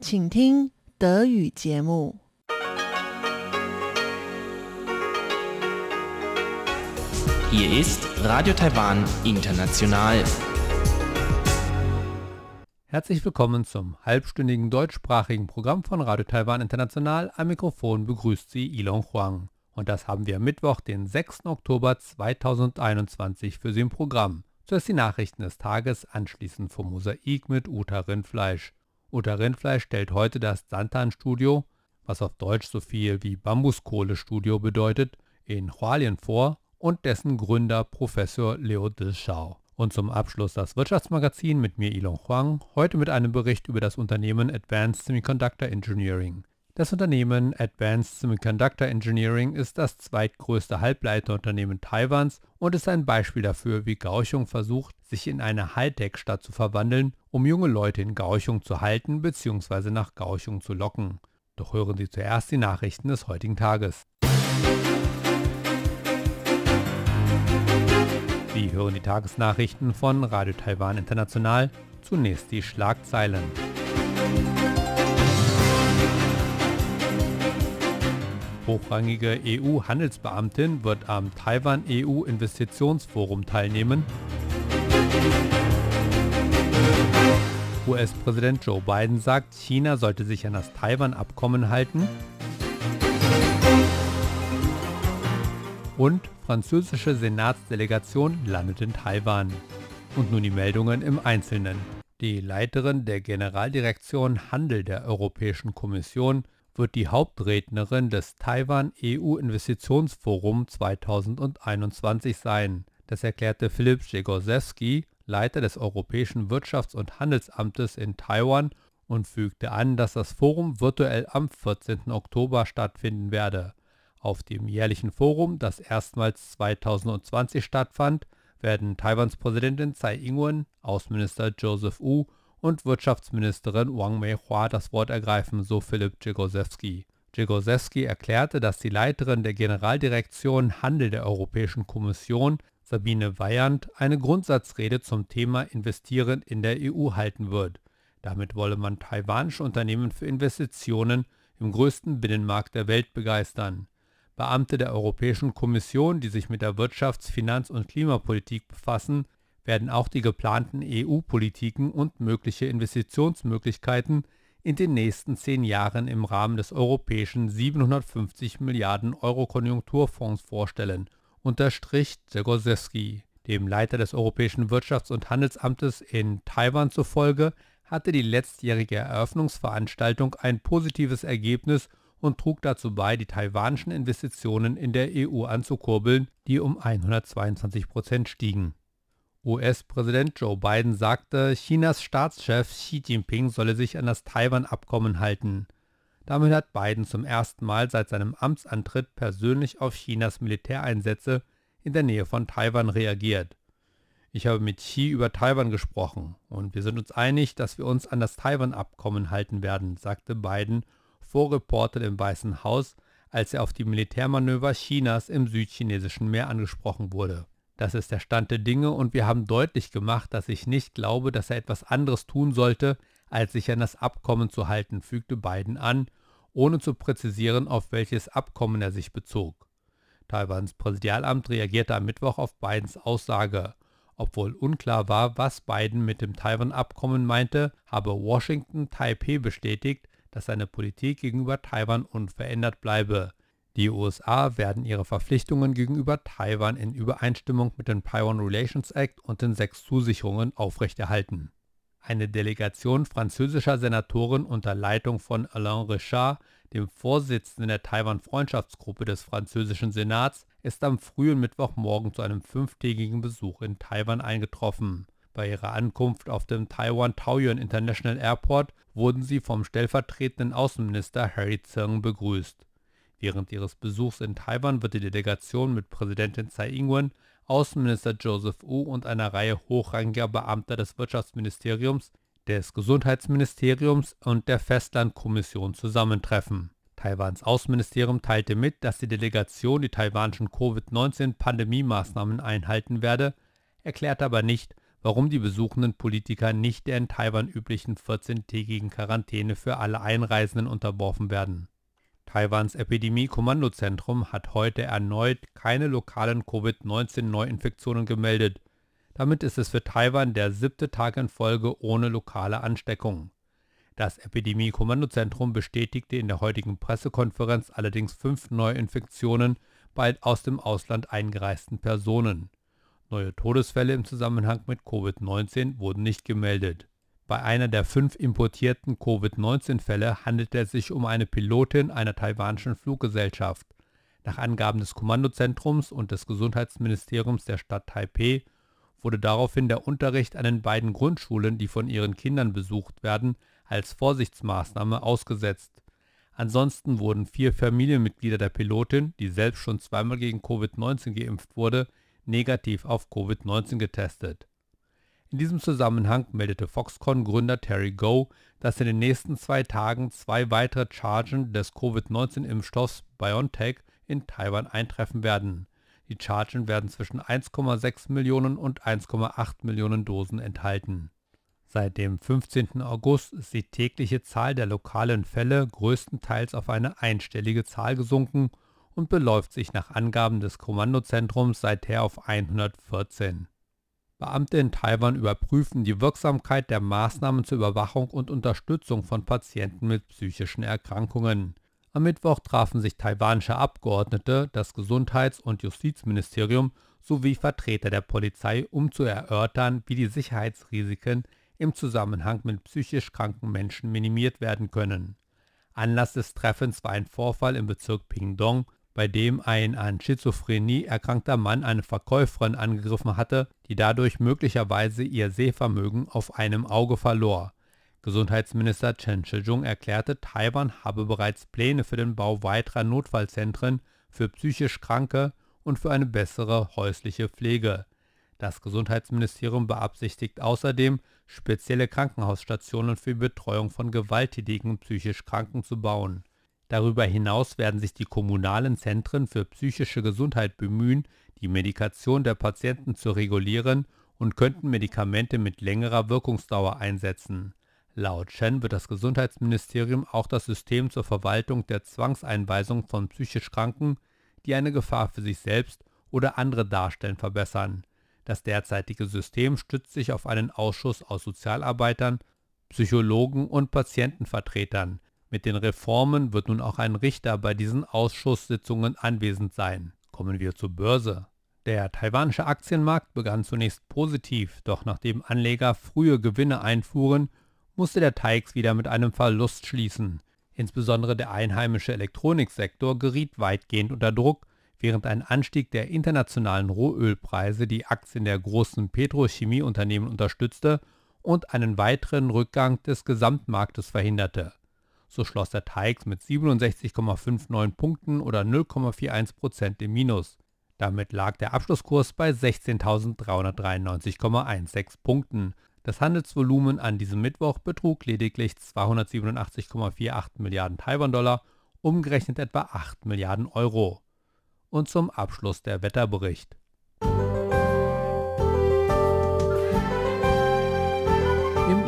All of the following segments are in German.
请听德语节目。Hier ist Radio Taiwan International. Herzlich willkommen zum halbstündigen deutschsprachigen Programm von Radio Taiwan International. Am Mikrofon begrüßt Sie Ilon Huang. Und das haben wir am Mittwoch, den 6. Oktober 2021 für Sie im Programm. Zuerst die Nachrichten des Tages, anschließend vom Mosaik mit Uta Rindfleisch. Uta Rindfleisch stellt heute das Santan-Studio, was auf Deutsch so viel wie Bambuskohle-Studio bedeutet, in Hualien vor und dessen Gründer Professor Leo Dilschau. Und zum Abschluss das Wirtschaftsmagazin mit mir Ilon Huang, heute mit einem Bericht über das Unternehmen Advanced Semiconductor Engineering. Das Unternehmen Advanced Semiconductor Engineering ist das zweitgrößte Halbleiterunternehmen Taiwans und ist ein Beispiel dafür, wie Kaohsiung versucht, sich in eine Hightech-Stadt zu verwandeln, um junge Leute in Kaohsiung zu halten bzw. nach Kaohsiung zu locken. Doch hören Sie zuerst die Nachrichten des heutigen Tages. Sie hören die Tagesnachrichten von Radio Taiwan International. Zunächst die Schlagzeilen. Hochrangige EU-Handelsbeamtin wird am Taiwan-EU-Investitionsforum teilnehmen. US-Präsident Joe Biden sagt, China sollte sich an das Taiwan-Abkommen halten. Und französische Senatsdelegation landet in Taiwan. Und nun die Meldungen im Einzelnen. Die Leiterin der Generaldirektion Handel der Europäischen Kommission wird die Hauptrednerin des Taiwan EU-Investitionsforum 2021 sein. Das erklärte Philipp Jegorzewski, Leiter des Europäischen Wirtschafts- und Handelsamtes in Taiwan, und fügte an, dass das Forum virtuell am 14. Oktober stattfinden werde. Auf dem jährlichen Forum, das erstmals 2020 stattfand, werden Taiwans Präsidentin Tsai Ing-wen, Außenminister Joseph Wu und Wirtschaftsministerin Wang Mei-Hua das Wort ergreifen, so Philipp Jegorzewski. Jegorzewski erklärte, dass die Leiterin der Generaldirektion Handel der Europäischen Kommission, Sabine Weyand, eine Grundsatzrede zum Thema Investieren in der EU halten wird. Damit wolle man taiwanische Unternehmen für Investitionen im größten Binnenmarkt der Welt begeistern. Beamte der Europäischen Kommission, die sich mit der Wirtschafts-, Finanz- und Klimapolitik befassen, werden auch die geplanten EU-Politiken und mögliche Investitionsmöglichkeiten in den nächsten zehn Jahren im Rahmen des europäischen 750 Milliarden Euro Konjunkturfonds vorstellen, unterstrich Zegorzewski. Dem Leiter des Europäischen Wirtschafts- und Handelsamtes in Taiwan zufolge hatte die letztjährige Eröffnungsveranstaltung ein positives Ergebnis und trug dazu bei, die taiwanischen Investitionen in der EU anzukurbeln, die um 122 Prozent stiegen. US-Präsident Joe Biden sagte, Chinas Staatschef Xi Jinping solle sich an das Taiwan-Abkommen halten. Damit hat Biden zum ersten Mal seit seinem Amtsantritt persönlich auf Chinas Militäreinsätze in der Nähe von Taiwan reagiert. Ich habe mit Xi über Taiwan gesprochen und wir sind uns einig, dass wir uns an das Taiwan-Abkommen halten werden, sagte Biden vor Reportern im Weißen Haus, als er auf die Militärmanöver Chinas im südchinesischen Meer angesprochen wurde. Das ist der Stand der Dinge und wir haben deutlich gemacht, dass ich nicht glaube, dass er etwas anderes tun sollte, als sich an das Abkommen zu halten, fügte Biden an, ohne zu präzisieren, auf welches Abkommen er sich bezog. Taiwans Präsidialamt reagierte am Mittwoch auf Bidens Aussage. Obwohl unklar war, was Biden mit dem Taiwan-Abkommen meinte, habe Washington Taipei bestätigt, dass seine Politik gegenüber Taiwan unverändert bleibe. Die USA werden ihre Verpflichtungen gegenüber Taiwan in Übereinstimmung mit dem Taiwan Relations Act und den sechs Zusicherungen aufrechterhalten. Eine Delegation französischer Senatoren unter Leitung von Alain Richard, dem Vorsitzenden der Taiwan-Freundschaftsgruppe des französischen Senats, ist am frühen Mittwochmorgen zu einem fünftägigen Besuch in Taiwan eingetroffen. Bei ihrer Ankunft auf dem Taiwan Taoyuan International Airport wurden sie vom stellvertretenden Außenminister Harry Tseng begrüßt. Während ihres Besuchs in Taiwan wird die Delegation mit Präsidentin Tsai Ing-wen, Außenminister Joseph Wu und einer Reihe hochrangiger Beamter des Wirtschaftsministeriums, des Gesundheitsministeriums und der Festlandkommission zusammentreffen. Taiwans Außenministerium teilte mit, dass die Delegation die taiwanischen Covid-19-Pandemie-Maßnahmen einhalten werde, erklärte aber nicht, warum die besuchenden Politiker nicht der in Taiwan üblichen 14-tägigen Quarantäne für alle Einreisenden unterworfen werden. Taiwans Epidemie-Kommandozentrum hat heute erneut keine lokalen Covid-19-Neuinfektionen gemeldet. Damit ist es für Taiwan der siebte Tag in Folge ohne lokale Ansteckung. Das Epidemie-Kommandozentrum bestätigte in der heutigen Pressekonferenz allerdings fünf Neuinfektionen bei aus dem Ausland eingereisten Personen. Neue Todesfälle im Zusammenhang mit Covid-19 wurden nicht gemeldet. Bei einer der fünf importierten Covid-19-Fälle handelte es sich um eine Pilotin einer taiwanischen Fluggesellschaft. Nach Angaben des Kommandozentrums und des Gesundheitsministeriums der Stadt Taipeh wurde daraufhin der Unterricht an den beiden Grundschulen, die von ihren Kindern besucht werden, als Vorsichtsmaßnahme ausgesetzt. Ansonsten wurden vier Familienmitglieder der Pilotin, die selbst schon zweimal gegen Covid-19 geimpft wurde, negativ auf Covid-19 getestet. In diesem Zusammenhang meldete Foxconn-Gründer Terry Go, dass in den nächsten zwei Tagen zwei weitere Chargen des Covid-19-Impfstoffs BioNTech in Taiwan eintreffen werden. Die Chargen werden zwischen 1,6 Millionen und 1,8 Millionen Dosen enthalten. Seit dem 15. August ist die tägliche Zahl der lokalen Fälle größtenteils auf eine einstellige Zahl gesunken und beläuft sich nach Angaben des Kommandozentrums seither auf 114. Beamte in Taiwan überprüfen die Wirksamkeit der Maßnahmen zur Überwachung und Unterstützung von Patienten mit psychischen Erkrankungen. Am Mittwoch trafen sich taiwanische Abgeordnete, das Gesundheits- und Justizministerium sowie Vertreter der Polizei, um zu erörtern, wie die Sicherheitsrisiken im Zusammenhang mit psychisch kranken Menschen minimiert werden können. Anlass des Treffens war ein Vorfall im Bezirk Pingdong, bei dem ein an Schizophrenie erkrankter Mann eine Verkäuferin angegriffen hatte, die dadurch möglicherweise ihr Sehvermögen auf einem Auge verlor. Gesundheitsminister Chen Shih-chung erklärte, Taiwan habe bereits Pläne für den Bau weiterer Notfallzentren für psychisch Kranke und für eine bessere häusliche Pflege. Das Gesundheitsministerium beabsichtigt außerdem, spezielle Krankenhausstationen für die Betreuung von gewalttätigen psychisch Kranken zu bauen. Darüber hinaus werden sich die kommunalen Zentren für psychische Gesundheit bemühen, die Medikation der Patienten zu regulieren und könnten Medikamente mit längerer Wirkungsdauer einsetzen. Laut Chen wird das Gesundheitsministerium auch das System zur Verwaltung der Zwangseinweisung von psychisch Kranken, die eine Gefahr für sich selbst oder andere darstellen, verbessern. Das derzeitige System stützt sich auf einen Ausschuss aus Sozialarbeitern, Psychologen und Patientenvertretern, mit den Reformen wird nun auch ein Richter bei diesen Ausschusssitzungen anwesend sein. Kommen wir zur Börse. Der taiwanische Aktienmarkt begann zunächst positiv, doch nachdem Anleger frühe Gewinne einfuhren, musste der TAIX wieder mit einem Verlust schließen. Insbesondere der einheimische Elektroniksektor geriet weitgehend unter Druck, während ein Anstieg der internationalen Rohölpreise die Aktien der großen Petrochemieunternehmen unterstützte und einen weiteren Rückgang des Gesamtmarktes verhinderte. So schloss der TAIX mit 67,59 Punkten oder 0,41% im Minus. Damit lag der Abschlusskurs bei 16.393,16 Punkten. Das Handelsvolumen an diesem Mittwoch betrug lediglich 287,48 Milliarden Taiwan-Dollar, umgerechnet etwa 8 Milliarden Euro. Und zum Abschluss der Wetterbericht.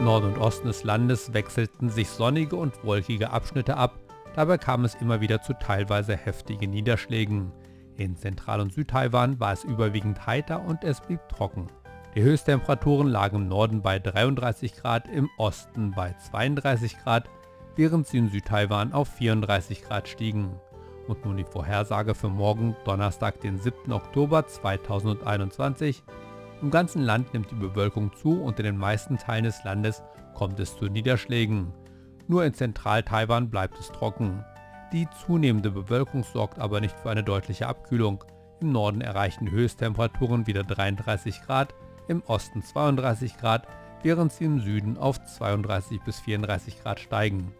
Norden und Osten des Landes wechselten sich sonnige und wolkige Abschnitte ab, dabei kam es immer wieder zu teilweise heftigen Niederschlägen. In Zentral- und Südtaiwan war es überwiegend heiter und es blieb trocken. Die Höchsttemperaturen lagen im Norden bei 33 Grad, im Osten bei 32 Grad, während sie in Südtaiwan auf 34 Grad stiegen. Und nun die Vorhersage für morgen, Donnerstag, den 7. Oktober 2021. Im ganzen Land nimmt die Bewölkung zu und in den meisten Teilen des Landes kommt es zu Niederschlägen. Nur in Zentral-Taiwan bleibt es trocken. Die zunehmende Bewölkung sorgt aber nicht für eine deutliche Abkühlung. Im Norden erreichen Höchsttemperaturen wieder 33 Grad, im Osten 32 Grad, während sie im Süden auf 32 bis 34 Grad steigen.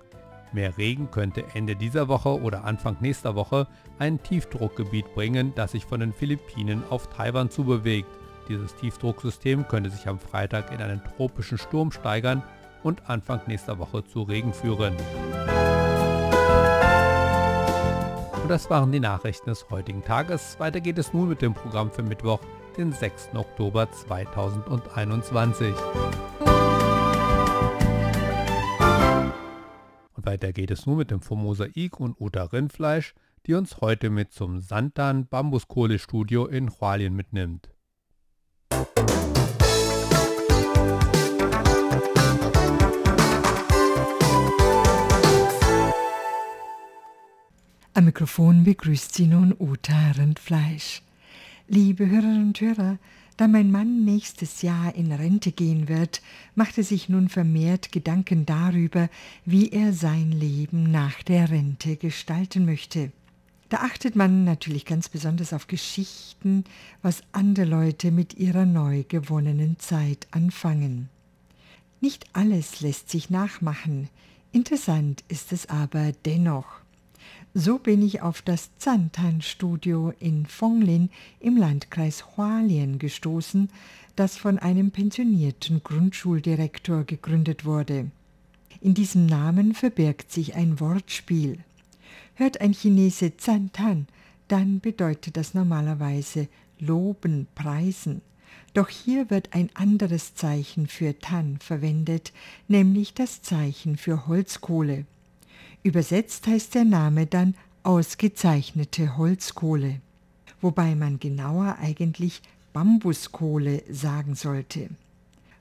Mehr Regen könnte Ende dieser Woche oder Anfang nächster Woche ein Tiefdruckgebiet bringen, das sich von den Philippinen auf Taiwan zubewegt. Dieses Tiefdrucksystem könnte sich am Freitag in einen tropischen Sturm steigern und Anfang nächster Woche zu Regen führen. Und das waren die Nachrichten des heutigen Tages. Weiter geht es nun mit dem Programm für Mittwoch, den 6. Oktober 2021. Und weiter geht es nun mit dem Formosaik und Uta Rindfleisch, die uns heute mit zum Santan Bambuskohlestudio in Hualien mitnimmt. Am Mikrofon begrüßt Sie nun Uta Rindfleisch. Liebe Hörerinnen und Hörer, da mein Mann nächstes Jahr in Rente gehen wird, macht er sich nun vermehrt Gedanken darüber, wie er sein Leben nach der Rente gestalten möchte. Da achtet man natürlich ganz besonders auf Geschichten, was andere Leute mit ihrer neu gewonnenen Zeit anfangen. Nicht alles lässt sich nachmachen, interessant ist es aber dennoch. So bin ich auf das Zantan-Studio in Fonglin im Landkreis Hualien gestoßen, das von einem pensionierten Grundschuldirektor gegründet wurde. In diesem Namen verbirgt sich ein Wortspiel. Hört ein Chinese Zantan, dann bedeutet das normalerweise loben, preisen. Doch hier wird ein anderes Zeichen für Tan verwendet, nämlich das Zeichen für Holzkohle. Übersetzt heißt der Name dann ausgezeichnete Holzkohle, wobei man genauer eigentlich Bambuskohle sagen sollte.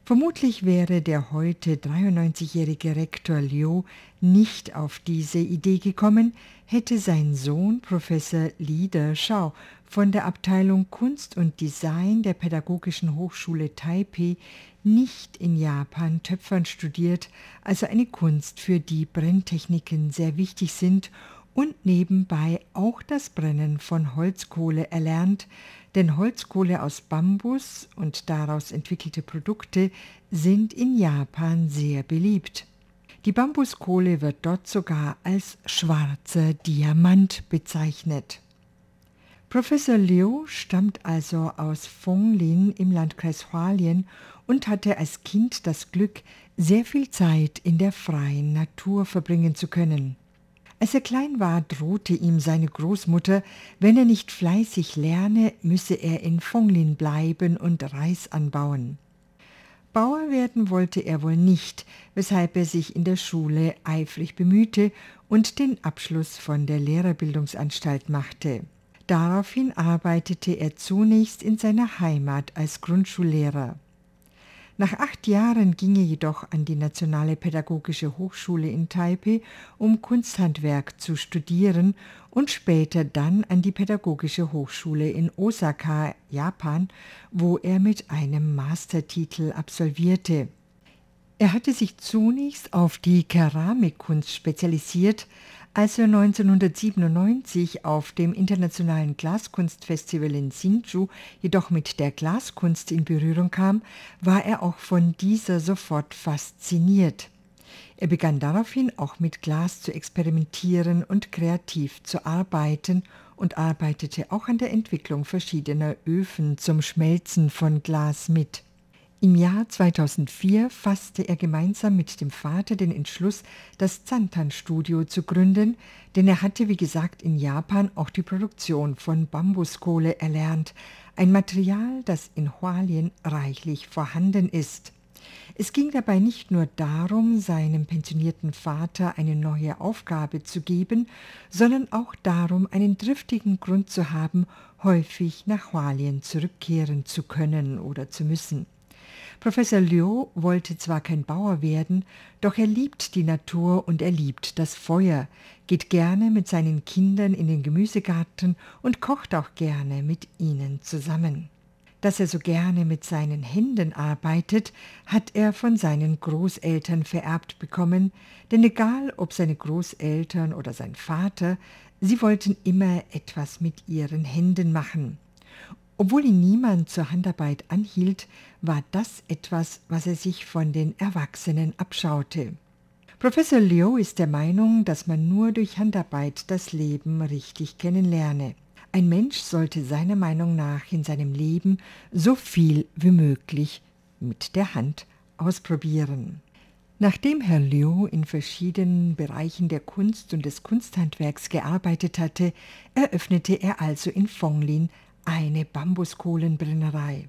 Vermutlich wäre der heute 93-jährige Rektor Liu nicht auf diese Idee gekommen, hätte sein Sohn Professor Li Shao von der Abteilung Kunst und Design der Pädagogischen Hochschule Taipei nicht in Japan Töpfern studiert, also eine Kunst, für die Brenntechniken sehr wichtig sind und nebenbei auch das Brennen von Holzkohle erlernt, denn Holzkohle aus Bambus und daraus entwickelte Produkte sind in Japan sehr beliebt. Die Bambuskohle wird dort sogar als schwarzer Diamant bezeichnet. Professor Liu stammt also aus Fonglin im Landkreis Hualien und hatte als Kind das Glück, sehr viel Zeit in der freien Natur verbringen zu können. Als er klein war, drohte ihm seine Großmutter, wenn er nicht fleißig lerne, müsse er in Fonglin bleiben und Reis anbauen. Bauer werden wollte er wohl nicht, weshalb er sich in der Schule eifrig bemühte und den Abschluss von der Lehrerbildungsanstalt machte. Daraufhin arbeitete er zunächst in seiner Heimat als Grundschullehrer. Nach acht Jahren ging er jedoch an die Nationale Pädagogische Hochschule in Taipei, um Kunsthandwerk zu studieren und später dann an die Pädagogische Hochschule in Osaka, Japan, wo er mit einem Mastertitel absolvierte. Er hatte sich zunächst auf die Keramikkunst spezialisiert, als er 1997 auf dem Internationalen Glaskunstfestival in Hsinchu jedoch mit der Glaskunst in Berührung kam, war er auch von dieser sofort fasziniert. Er begann daraufhin auch mit Glas zu experimentieren und kreativ zu arbeiten und arbeitete auch an der Entwicklung verschiedener Öfen zum Schmelzen von Glas mit. Im Jahr 2004 fasste er gemeinsam mit dem Vater den Entschluss, das Zantan-Studio zu gründen, denn er hatte, wie gesagt, in Japan auch die Produktion von Bambuskohle erlernt, ein Material, das in Hualien reichlich vorhanden ist. Es ging dabei nicht nur darum, seinem pensionierten Vater eine neue Aufgabe zu geben, sondern auch darum, einen triftigen Grund zu haben, häufig nach Hualien zurückkehren zu können oder zu müssen. Professor Liu wollte zwar kein Bauer werden, doch er liebt die Natur und er liebt das Feuer, geht gerne mit seinen Kindern in den Gemüsegarten und kocht auch gerne mit ihnen zusammen. Dass er so gerne mit seinen Händen arbeitet, hat er von seinen Großeltern vererbt bekommen, denn egal ob seine Großeltern oder sein Vater, sie wollten immer etwas mit ihren Händen machen. Obwohl ihn niemand zur Handarbeit anhielt, war das etwas, was er sich von den Erwachsenen abschaute. Professor Liu ist der Meinung, dass man nur durch Handarbeit das Leben richtig kennenlerne. Ein Mensch sollte seiner Meinung nach in seinem Leben so viel wie möglich mit der Hand ausprobieren. Nachdem Herr Liu in verschiedenen Bereichen der Kunst und des Kunsthandwerks gearbeitet hatte, eröffnete er also in Fonglin eine Bambuskohlenbrennerei.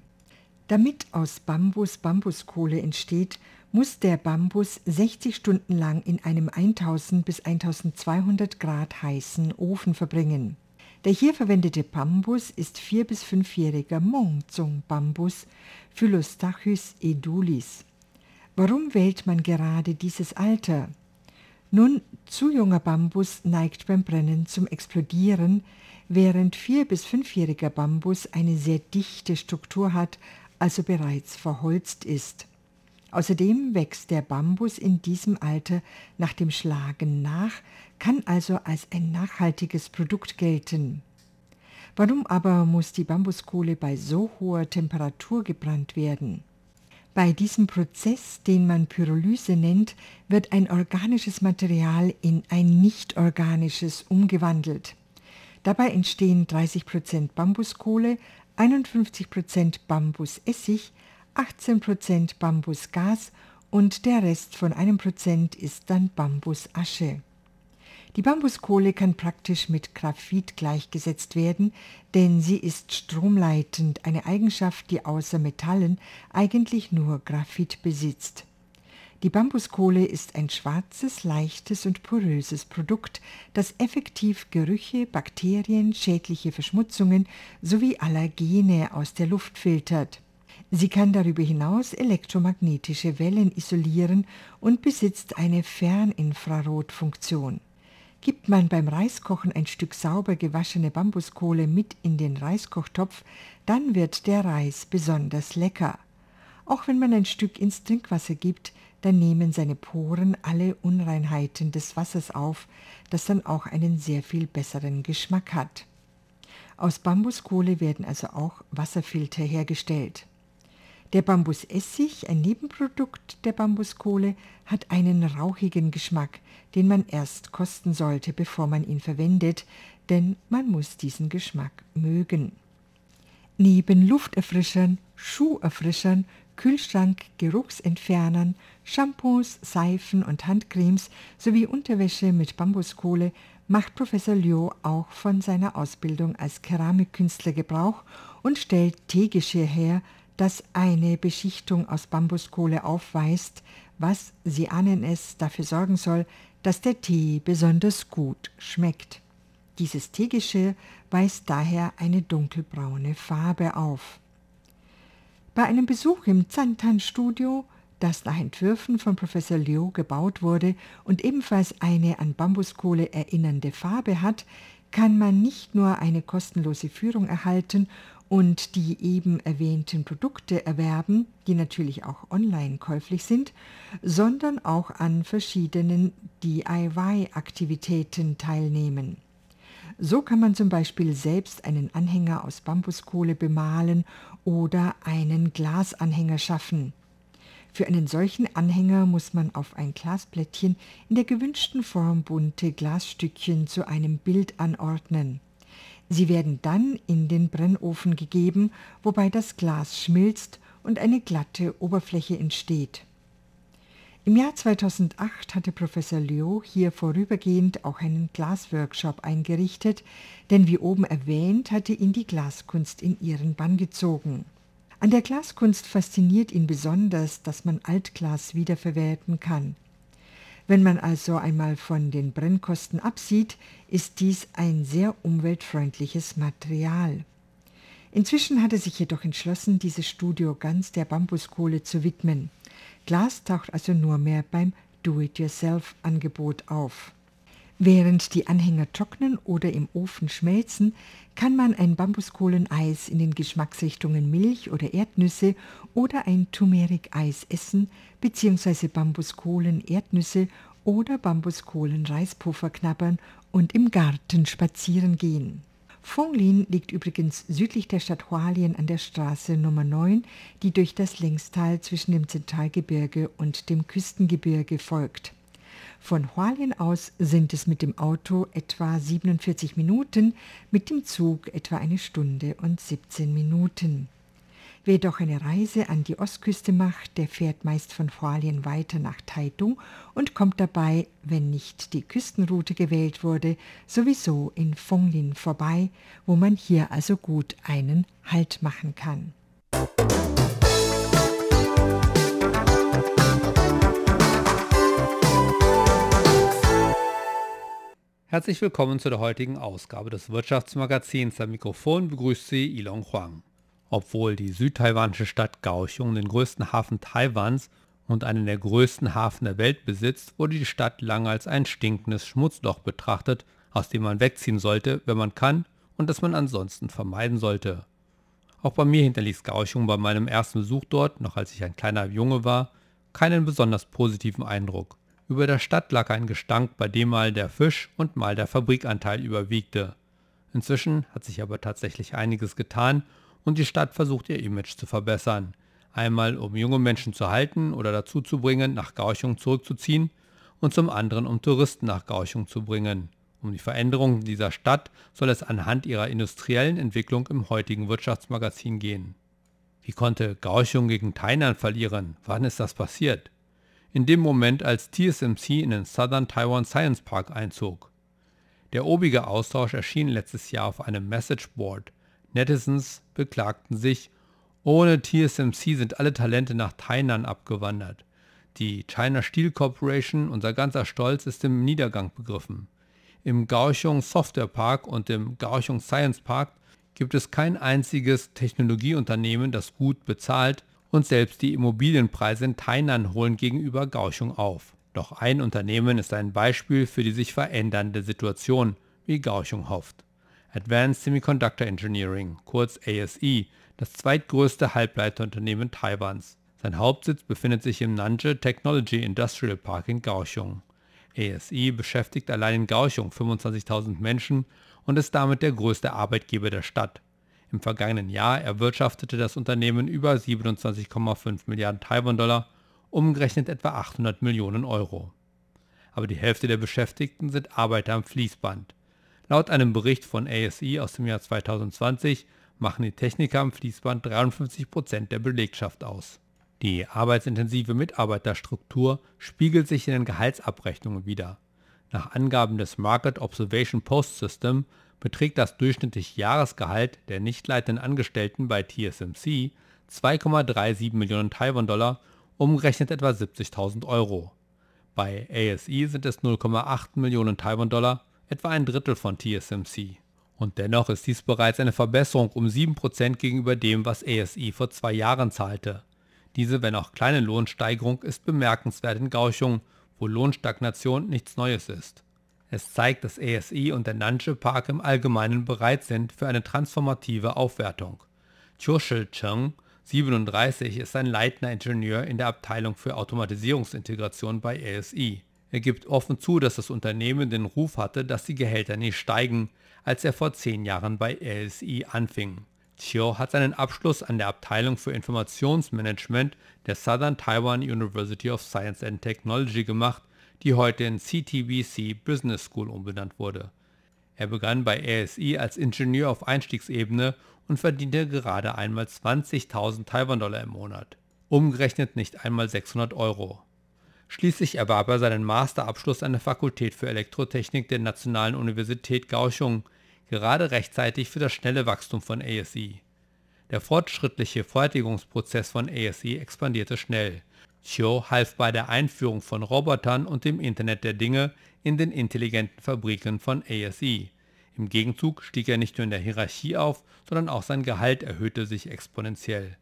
Damit aus Bambus Bambuskohle entsteht, muss der Bambus 60 Stunden lang in einem 1000 bis 1200 Grad heißen Ofen verbringen. Der hier verwendete Bambus ist vier- bis fünfjähriger Mongzong-Bambus, Philostachys edulis. Warum wählt man gerade dieses Alter? Nun, zu junger Bambus neigt beim Brennen zum Explodieren, während vier- bis fünfjähriger Bambus eine sehr dichte Struktur hat, also bereits verholzt ist. Außerdem wächst der Bambus in diesem Alter nach dem Schlagen nach, kann also als ein nachhaltiges Produkt gelten. Warum aber muss die Bambuskohle bei so hoher Temperatur gebrannt werden? Bei diesem Prozess, den man Pyrolyse nennt, wird ein organisches Material in ein nicht organisches umgewandelt. Dabei entstehen 30% Bambuskohle, 51% Bambusessig, 18% Bambusgas und der Rest von einem Prozent ist dann Bambusasche. Die Bambuskohle kann praktisch mit Graphit gleichgesetzt werden, denn sie ist stromleitend, eine Eigenschaft, die außer Metallen eigentlich nur Graphit besitzt. Die Bambuskohle ist ein schwarzes, leichtes und poröses Produkt, das effektiv Gerüche, Bakterien, schädliche Verschmutzungen sowie Allergene aus der Luft filtert. Sie kann darüber hinaus elektromagnetische Wellen isolieren und besitzt eine Ferninfrarotfunktion. Gibt man beim Reiskochen ein Stück sauber gewaschene Bambuskohle mit in den Reiskochtopf, dann wird der Reis besonders lecker. Auch wenn man ein Stück ins Trinkwasser gibt, dann nehmen seine Poren alle Unreinheiten des Wassers auf, das dann auch einen sehr viel besseren Geschmack hat. Aus Bambuskohle werden also auch Wasserfilter hergestellt. Der Bambusessig, ein Nebenprodukt der Bambuskohle, hat einen rauchigen Geschmack, den man erst kosten sollte, bevor man ihn verwendet, denn man muss diesen Geschmack mögen. Neben Lufterfrischern, Schuherfrischern, Kühlschrank, Geruchsentfernern, Shampoos, Seifen und Handcremes sowie Unterwäsche mit Bambuskohle macht Professor Liu auch von seiner Ausbildung als Keramikkünstler Gebrauch und stellt Teegeschirr her, das eine Beschichtung aus Bambuskohle aufweist, was, Sie ahnen es, dafür sorgen soll, dass der Tee besonders gut schmeckt. Dieses Teegeschirr weist daher eine dunkelbraune Farbe auf. Bei einem Besuch im Zantan-Studio, das nach Entwürfen von Professor Liu gebaut wurde und ebenfalls eine an Bambuskohle erinnernde Farbe hat, kann man nicht nur eine kostenlose Führung erhalten und die eben erwähnten Produkte erwerben, die natürlich auch online käuflich sind, sondern auch an verschiedenen DIY-Aktivitäten teilnehmen. So kann man zum Beispiel selbst einen Anhänger aus Bambuskohle bemalen oder einen Glasanhänger schaffen. Für einen solchen Anhänger muss man auf ein Glasblättchen in der gewünschten Form bunte Glasstückchen zu einem Bild anordnen. Sie werden dann in den Brennofen gegeben, wobei das Glas schmilzt und eine glatte Oberfläche entsteht. Im Jahr 2008 hatte Professor Liu hier vorübergehend auch einen Glasworkshop eingerichtet, denn wie oben erwähnt hatte ihn die Glaskunst in ihren Bann gezogen. An der Glaskunst fasziniert ihn besonders, dass man Altglas wiederverwerten kann. Wenn man also einmal von den Brennkosten absieht, ist dies ein sehr umweltfreundliches Material. Inzwischen hat er sich jedoch entschlossen, dieses Studio ganz der Bambuskohle zu widmen. Glas taucht also nur mehr beim Do-it-yourself-Angebot auf. Während die Anhänger trocknen oder im Ofen schmelzen, kann man ein Bambuskohleneis in den Geschmacksrichtungen Milch oder Erdnüsse oder ein Turmeric-Eis essen bzw. Bambuskohlen-Erdnüsse oder Bambuskohlen-Reispuffer knabbern und im Garten spazieren gehen. Fonglin liegt übrigens südlich der Stadt Hualien an der Straße Nummer 9, die durch das Längstal zwischen dem Zentralgebirge und dem Küstengebirge folgt. Von Hualien aus sind es mit dem Auto etwa 47 Minuten, mit dem Zug etwa eine Stunde und 17 Minuten. Wer doch eine Reise an die Ostküste macht, der fährt meist von Hualien weiter nach Taitung und kommt dabei, wenn nicht die Küstenroute gewählt wurde, sowieso in Fonglin vorbei, wo man hier also gut einen Halt machen kann. Herzlich willkommen zu der heutigen Ausgabe des Wirtschaftsmagazins. Am Mikrofon begrüßt Sie Ilon Huang. Obwohl die südtaiwanische Stadt Kaohsiung den größten Hafen Taiwans und einen der größten Hafen der Welt besitzt, wurde die Stadt lange als ein stinkendes Schmutzloch betrachtet, aus dem man wegziehen sollte, wenn man kann, und das man ansonsten vermeiden sollte. Auch bei mir hinterließ Kaohsiung bei meinem ersten Besuch dort, noch als ich ein kleiner Junge war, keinen besonders positiven Eindruck. Über der Stadt lag ein Gestank, bei dem mal der Fisch und mal der Fabrikanteil überwiegte. Inzwischen hat sich aber tatsächlich einiges getan und die Stadt versucht ihr Image zu verbessern. Einmal um junge Menschen zu halten oder dazu zu bringen, nach Gauchung zurückzuziehen und zum anderen um Touristen nach Gauchung zu bringen. Um die Veränderungen dieser Stadt soll es anhand ihrer industriellen Entwicklung im heutigen Wirtschaftsmagazin gehen. Wie konnte Gauchung gegen Tainan verlieren? Wann ist das passiert? In dem Moment, als TSMC in den Southern Taiwan Science Park einzog. Der obige Austausch erschien letztes Jahr auf einem Messageboard. Netizens beklagten sich, ohne TSMC sind alle Talente nach Tainan abgewandert. Die China Steel Corporation, unser ganzer Stolz, ist im Niedergang begriffen. Im Kaohsiung Software Park und im Kaohsiung Science Park gibt es kein einziges Technologieunternehmen, das gut bezahlt, und selbst die Immobilienpreise in Tainan holen gegenüber Gauchung auf. Doch ein Unternehmen ist ein Beispiel für die sich verändernde Situation, wie Gauchung hofft. Advanced Semiconductor Engineering, kurz ASE, das zweitgrößte Halbleiterunternehmen Taiwans. Sein Hauptsitz befindet sich im Nanzhou Technology Industrial Park in Kaohsiung. ASE beschäftigt allein in Kaohsiung 25.000 Menschen und ist damit der größte Arbeitgeber der Stadt. Im vergangenen Jahr erwirtschaftete das Unternehmen über 27,5 Milliarden Taiwan-Dollar, umgerechnet etwa 800 Millionen Euro. Aber die Hälfte der Beschäftigten sind Arbeiter am Fließband. Laut einem Bericht von ASI aus dem Jahr 2020 machen die Techniker am Fließband 53 Prozent der Belegschaft aus. Die arbeitsintensive Mitarbeiterstruktur spiegelt sich in den Gehaltsabrechnungen wider. Nach Angaben des Market Observation Post System beträgt das durchschnittliche Jahresgehalt der nicht leitenden Angestellten bei TSMC 2,37 Millionen Taiwan-Dollar, umgerechnet etwa 70.000 Euro. Bei ASE sind es 0,8 Millionen Taiwan-Dollar, etwa ein Drittel von TSMC. Und dennoch ist dies bereits eine Verbesserung um 7% gegenüber dem, was ASE vor zwei Jahren zahlte. Diese, wenn auch kleine Lohnsteigerung, ist bemerkenswert in Gauchung, wo Lohnstagnation nichts Neues ist. Es zeigt, dass ASI und der Nanshe Park im Allgemeinen bereit sind für eine transformative Aufwertung. Churchill Cheng, 37, ist ein leitender Ingenieur in der Abteilung für Automatisierungsintegration bei ASI. Er gibt offen zu, dass das Unternehmen den Ruf hatte, dass die Gehälter nicht steigen, als er vor zehn Jahren bei ASI anfing. Chiu hat seinen Abschluss an der Abteilung für Informationsmanagement der Southern Taiwan University of Science and Technology gemacht die heute in CTBC Business School umbenannt wurde. Er begann bei ASI als Ingenieur auf Einstiegsebene und verdiente gerade einmal 20.000 Taiwan-Dollar im Monat. Umgerechnet nicht einmal 600 Euro. Schließlich erwarb er seinen Masterabschluss an der Fakultät für Elektrotechnik der Nationalen Universität Kaohsiung, gerade rechtzeitig für das schnelle Wachstum von ASI. Der fortschrittliche Fertigungsprozess von ASI expandierte schnell. Chiu half bei der Einführung von Robotern und dem Internet der Dinge in den intelligenten Fabriken von ASE. Im Gegenzug stieg er nicht nur in der Hierarchie auf, sondern auch sein Gehalt erhöhte sich exponentiell.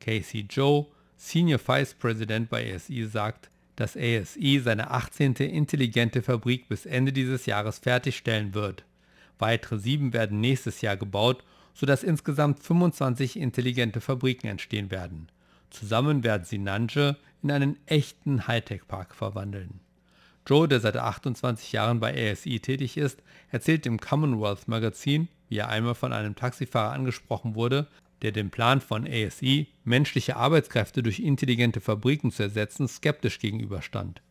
Casey Joe, Senior Vice President bei ASE, sagt, dass ASE seine 18. intelligente Fabrik bis Ende dieses Jahres fertigstellen wird. Weitere sieben werden nächstes Jahr gebaut, sodass insgesamt 25 intelligente Fabriken entstehen werden. Zusammen werden sie Nanche in einen echten Hightech-Park verwandeln. Joe, der seit 28 Jahren bei ASI tätig ist, erzählt im Commonwealth Magazin, wie er einmal von einem Taxifahrer angesprochen wurde, der dem Plan von ASI, menschliche Arbeitskräfte durch intelligente Fabriken zu ersetzen, skeptisch gegenüberstand.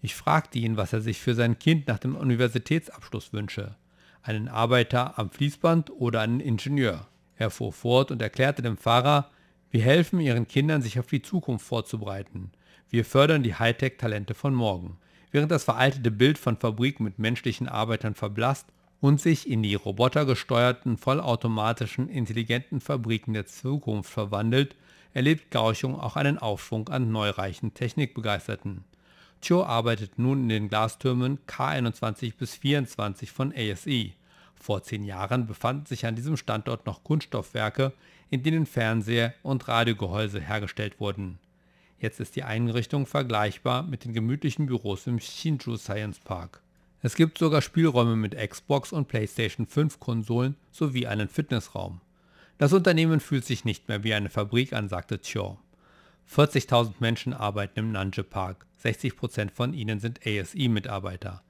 Ich fragte ihn, was er sich für sein Kind nach dem Universitätsabschluss wünsche. Einen Arbeiter am Fließband oder einen Ingenieur. Er fuhr fort und erklärte dem Fahrer, Wir helfen ihren Kindern, sich auf die Zukunft vorzubereiten. Wir fördern die Hightech-Talente von morgen. Während das veraltete Bild von Fabriken mit menschlichen Arbeitern verblasst und sich in die robotergesteuerten, vollautomatischen, intelligenten Fabriken der Zukunft verwandelt, erlebt Gauchung auch einen Aufschwung an neureichen Technikbegeisterten. Cho arbeitet nun in den Glastürmen K21 bis 24 von ASE. Vor zehn Jahren befanden sich an diesem Standort noch Kunststoffwerke, in denen Fernseher und Radiogehäuse hergestellt wurden. Jetzt ist die Einrichtung vergleichbar mit den gemütlichen Büros im Shinju Science Park. Es gibt sogar Spielräume mit Xbox und PlayStation 5 Konsolen sowie einen Fitnessraum. Das Unternehmen fühlt sich nicht mehr wie eine Fabrik an, sagte Chiu. 40.000 Menschen arbeiten im Nanje Park, 60% von ihnen sind ASI-Mitarbeiter.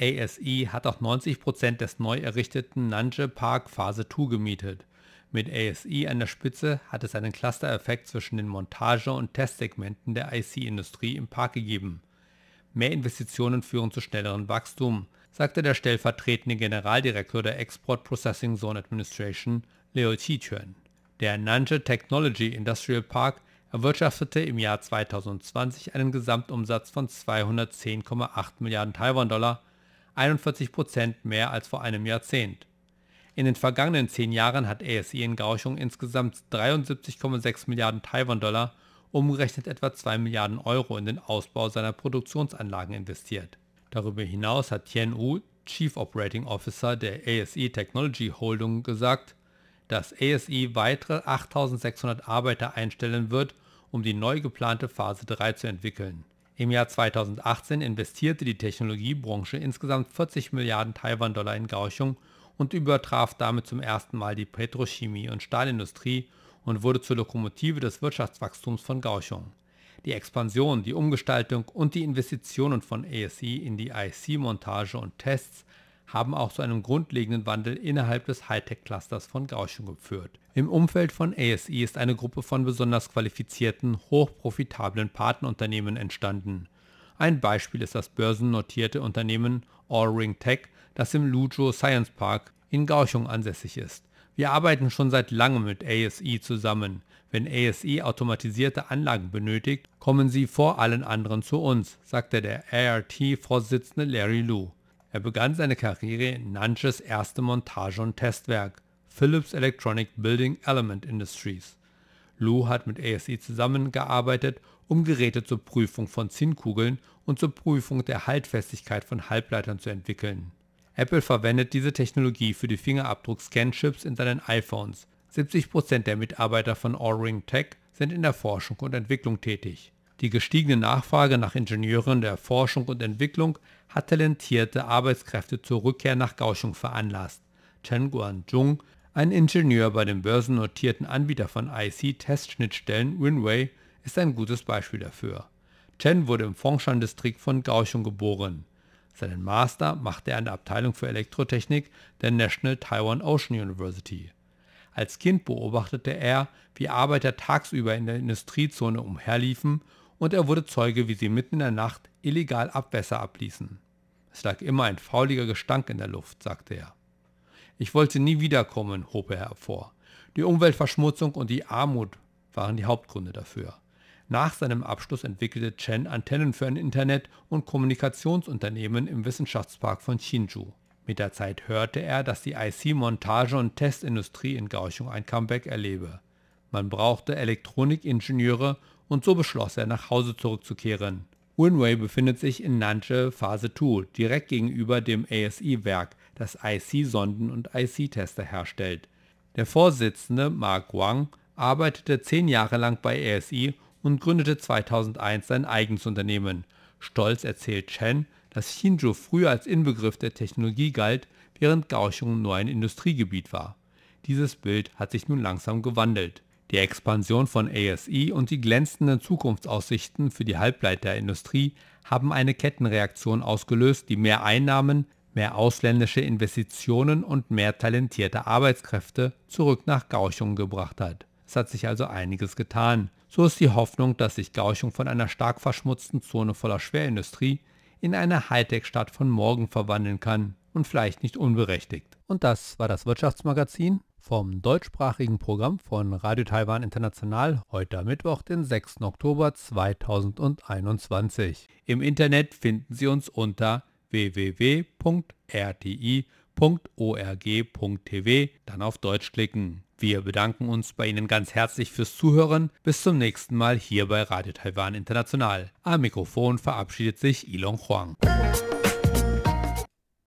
ASI hat auch 90% des neu errichteten Nanje Park Phase 2 gemietet. Mit ASI an der Spitze hat es einen Cluster-Effekt zwischen den Montage- und Testsegmenten der IC-Industrie im Park gegeben. Mehr Investitionen führen zu schnellerem Wachstum, sagte der stellvertretende Generaldirektor der Export Processing Zone Administration, Leo Chichuan. Der Nanje Technology Industrial Park erwirtschaftete im Jahr 2020 einen Gesamtumsatz von 210,8 Milliarden Taiwan-Dollar, 41 Prozent mehr als vor einem Jahrzehnt. In den vergangenen zehn Jahren hat ASE in Gauchung insgesamt 73,6 Milliarden Taiwan-Dollar, umgerechnet etwa 2 Milliarden Euro in den Ausbau seiner Produktionsanlagen investiert. Darüber hinaus hat Tien Wu, Chief Operating Officer der ASE Technology Holding, gesagt, dass ASE weitere 8600 Arbeiter einstellen wird, um die neu geplante Phase 3 zu entwickeln. Im Jahr 2018 investierte die Technologiebranche insgesamt 40 Milliarden Taiwan-Dollar in Gauchung und übertraf damit zum ersten Mal die Petrochemie- und Stahlindustrie und wurde zur Lokomotive des Wirtschaftswachstums von Gauchung. Die Expansion, die Umgestaltung und die Investitionen von ASE in die IC-Montage und Tests haben auch zu einem grundlegenden Wandel innerhalb des Hightech-Clusters von Gauchung geführt. Im Umfeld von ASE ist eine Gruppe von besonders qualifizierten, hochprofitablen Partnerunternehmen entstanden. Ein Beispiel ist das börsennotierte Unternehmen Allring Tech, das im Luzhou Science Park in Gauchung ansässig ist. Wir arbeiten schon seit langem mit ASE zusammen. Wenn ASE automatisierte Anlagen benötigt, kommen sie vor allen anderen zu uns, sagte der ART-Vorsitzende Larry Liu. Er begann seine Karriere in Nanches erste Montage- und Testwerk, Philips Electronic Building Element Industries. Lu hat mit ASE zusammengearbeitet, um Geräte zur Prüfung von Zinnkugeln und zur Prüfung der Haltfestigkeit von Halbleitern zu entwickeln. Apple verwendet diese Technologie für die Fingerabdruck-Scan-Chips in seinen iPhones. 70% der Mitarbeiter von Allring Tech sind in der Forschung und Entwicklung tätig. Die gestiegene Nachfrage nach Ingenieuren der Forschung und Entwicklung hat talentierte Arbeitskräfte zur Rückkehr nach Kaohsiung veranlasst. Chen Guanzhong, ein Ingenieur bei dem börsennotierten Anbieter von IC-Testschnittstellen Winway, ist ein gutes Beispiel dafür. Chen wurde im Fengshan-Distrikt von Kaohsiung geboren. Seinen Master machte er an der Abteilung für Elektrotechnik der National Taiwan Ocean University. Als Kind beobachtete er, wie Arbeiter tagsüber in der Industriezone umherliefen und er wurde Zeuge, wie sie mitten in der Nacht illegal Abwässer abließen. Es lag immer ein fauliger Gestank in der Luft, sagte er. Ich wollte nie wiederkommen, hob er hervor. Die Umweltverschmutzung und die Armut waren die Hauptgründe dafür. Nach seinem Abschluss entwickelte Chen Antennen für ein Internet- und Kommunikationsunternehmen im Wissenschaftspark von Hsinchu. Mit der Zeit hörte er, dass die IC-Montage- und Testindustrie in Kaohsiung ein Comeback erlebe. Man brauchte Elektronikingenieure und so beschloss er, nach Hause zurückzukehren. Winway befindet sich in Nanche Phase 2, direkt gegenüber dem ASI-Werk, das IC-Sonden und IC-Tester herstellt. Der Vorsitzende Mark Wang arbeitete zehn Jahre lang bei ASI und gründete 2001 sein eigenes Unternehmen. Stolz erzählt Chen, dass Hsinchu früher als Inbegriff der Technologie galt, während Kaohsiung nur ein Industriegebiet war. Dieses Bild hat sich nun langsam gewandelt. Die Expansion von ASE und die glänzenden Zukunftsaussichten für die Halbleiterindustrie haben eine Kettenreaktion ausgelöst, die mehr Einnahmen, mehr ausländische Investitionen und mehr talentierte Arbeitskräfte zurück nach Gauchung gebracht hat. Es hat sich also einiges getan. So ist die Hoffnung, dass sich Gauchung von einer stark verschmutzten Zone voller Schwerindustrie in eine Hightech-Stadt von morgen verwandeln kann und vielleicht nicht unberechtigt. Und das war das Wirtschaftsmagazin vom deutschsprachigen Programm von Radio Taiwan International heute Mittwoch, den 6. Oktober 2021. Im Internet finden Sie uns unter www.rti.org.tv, dann auf Deutsch klicken. Wir bedanken uns bei Ihnen ganz herzlich fürs Zuhören. Bis zum nächsten Mal hier bei Radio Taiwan International. Am Mikrofon verabschiedet sich Ilon Huang.